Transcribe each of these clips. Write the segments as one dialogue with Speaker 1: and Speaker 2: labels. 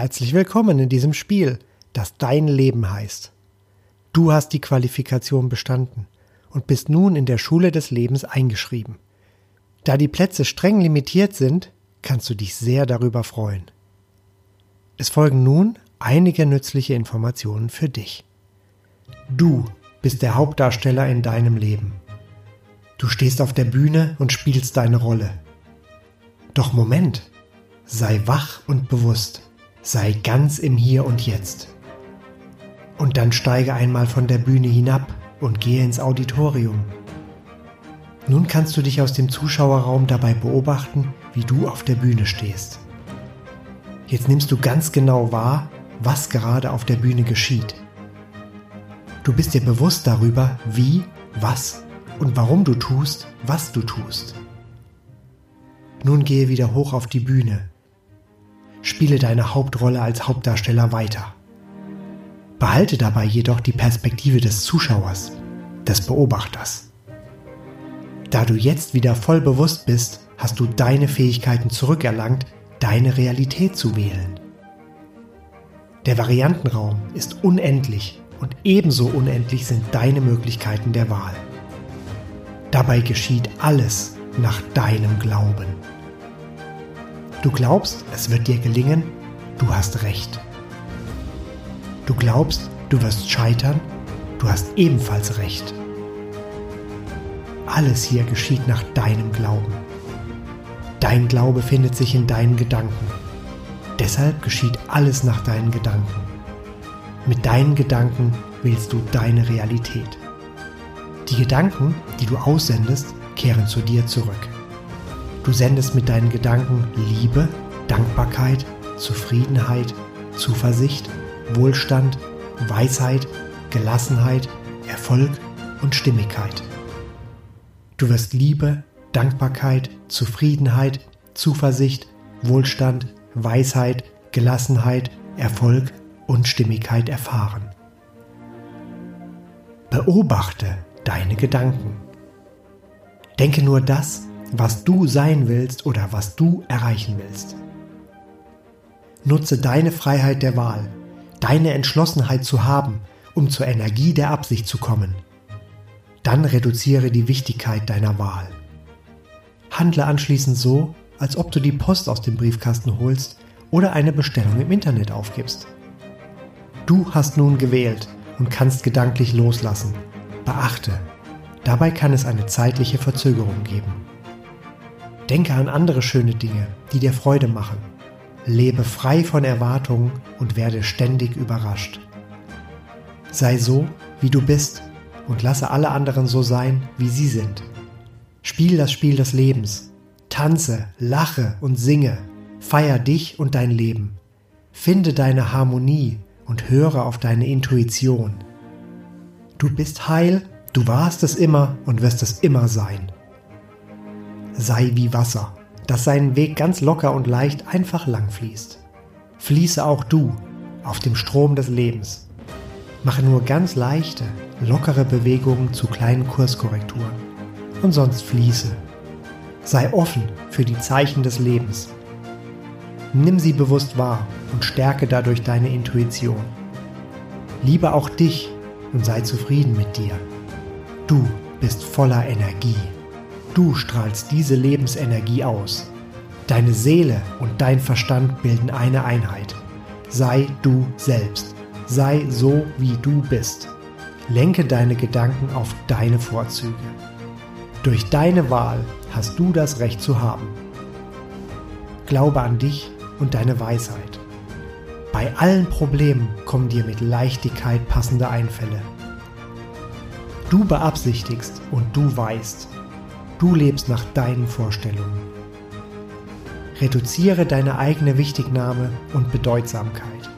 Speaker 1: Herzlich willkommen in diesem Spiel, das dein Leben heißt. Du hast die Qualifikation bestanden und bist nun in der Schule des Lebens eingeschrieben. Da die Plätze streng limitiert sind, kannst du dich sehr darüber freuen. Es folgen nun einige nützliche Informationen für dich. Du bist der Hauptdarsteller in deinem Leben. Du stehst auf der Bühne und spielst deine Rolle. Doch Moment, sei wach und bewusst. Sei ganz im Hier und Jetzt. Und dann steige einmal von der Bühne hinab und gehe ins Auditorium. Nun kannst du dich aus dem Zuschauerraum dabei beobachten, wie du auf der Bühne stehst. Jetzt nimmst du ganz genau wahr, was gerade auf der Bühne geschieht. Du bist dir bewusst darüber, wie, was und warum du tust, was du tust. Nun gehe wieder hoch auf die Bühne spiele deine Hauptrolle als Hauptdarsteller weiter. Behalte dabei jedoch die Perspektive des Zuschauers, des Beobachters. Da du jetzt wieder voll bewusst bist, hast du deine Fähigkeiten zurückerlangt, deine Realität zu wählen. Der Variantenraum ist unendlich und ebenso unendlich sind deine Möglichkeiten der Wahl. Dabei geschieht alles nach deinem Glauben. Du glaubst, es wird dir gelingen, du hast recht. Du glaubst, du wirst scheitern, du hast ebenfalls recht. Alles hier geschieht nach deinem Glauben. Dein Glaube findet sich in deinen Gedanken. Deshalb geschieht alles nach deinen Gedanken. Mit deinen Gedanken wählst du deine Realität. Die Gedanken, die du aussendest, kehren zu dir zurück. Du sendest mit deinen Gedanken Liebe, Dankbarkeit, Zufriedenheit, Zuversicht, Wohlstand, Weisheit, Gelassenheit, Erfolg und Stimmigkeit. Du wirst Liebe, Dankbarkeit, Zufriedenheit, Zuversicht, Wohlstand, Weisheit, Gelassenheit, Erfolg und Stimmigkeit erfahren. Beobachte deine Gedanken. Denke nur das, was du sein willst oder was du erreichen willst. Nutze deine Freiheit der Wahl, deine Entschlossenheit zu haben, um zur Energie der Absicht zu kommen. Dann reduziere die Wichtigkeit deiner Wahl. Handle anschließend so, als ob du die Post aus dem Briefkasten holst oder eine Bestellung im Internet aufgibst. Du hast nun gewählt und kannst gedanklich loslassen. Beachte, dabei kann es eine zeitliche Verzögerung geben. Denke an andere schöne Dinge, die dir Freude machen. Lebe frei von Erwartungen und werde ständig überrascht. Sei so, wie du bist und lasse alle anderen so sein, wie sie sind. Spiel das Spiel des Lebens. Tanze, lache und singe. Feier dich und dein Leben. Finde deine Harmonie und höre auf deine Intuition. Du bist heil, du warst es immer und wirst es immer sein sei wie Wasser, das seinen Weg ganz locker und leicht einfach lang fließt. Fließe auch du auf dem Strom des Lebens. Mache nur ganz leichte, lockere Bewegungen zu kleinen Kurskorrekturen. Und sonst fließe. Sei offen für die Zeichen des Lebens. Nimm sie bewusst wahr und stärke dadurch deine Intuition. Liebe auch dich und sei zufrieden mit dir. Du bist voller Energie. Du strahlst diese Lebensenergie aus. Deine Seele und dein Verstand bilden eine Einheit. Sei du selbst. Sei so, wie du bist. Lenke deine Gedanken auf deine Vorzüge. Durch deine Wahl hast du das Recht zu haben. Glaube an dich und deine Weisheit. Bei allen Problemen kommen dir mit Leichtigkeit passende Einfälle. Du beabsichtigst und du weißt, Du lebst nach deinen Vorstellungen. Reduziere deine eigene Wichtignahme und Bedeutsamkeit.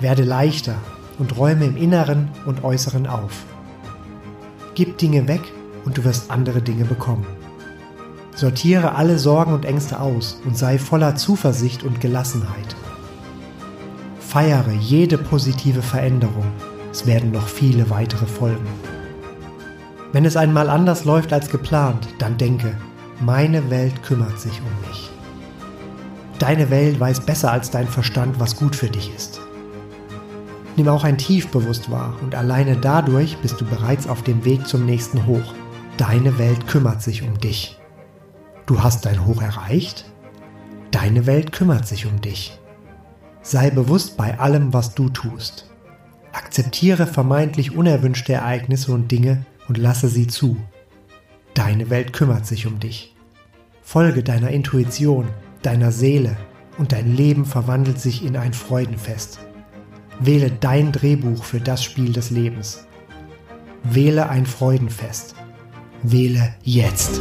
Speaker 1: Werde leichter und räume im Inneren und Äußeren auf. Gib Dinge weg und du wirst andere Dinge bekommen. Sortiere alle Sorgen und Ängste aus und sei voller Zuversicht und Gelassenheit. Feiere jede positive Veränderung. Es werden noch viele weitere folgen. Wenn es einmal anders läuft als geplant, dann denke, meine Welt kümmert sich um mich. Deine Welt weiß besser als dein Verstand, was gut für dich ist. Nimm auch ein Tief bewusst wahr und alleine dadurch bist du bereits auf dem Weg zum nächsten Hoch. Deine Welt kümmert sich um dich. Du hast dein Hoch erreicht? Deine Welt kümmert sich um dich. Sei bewusst bei allem, was du tust. Akzeptiere vermeintlich unerwünschte Ereignisse und Dinge und lasse sie zu. Deine Welt kümmert sich um dich. Folge deiner Intuition, deiner Seele und dein Leben verwandelt sich in ein Freudenfest. Wähle dein Drehbuch für das Spiel des Lebens. Wähle ein Freudenfest. Wähle jetzt.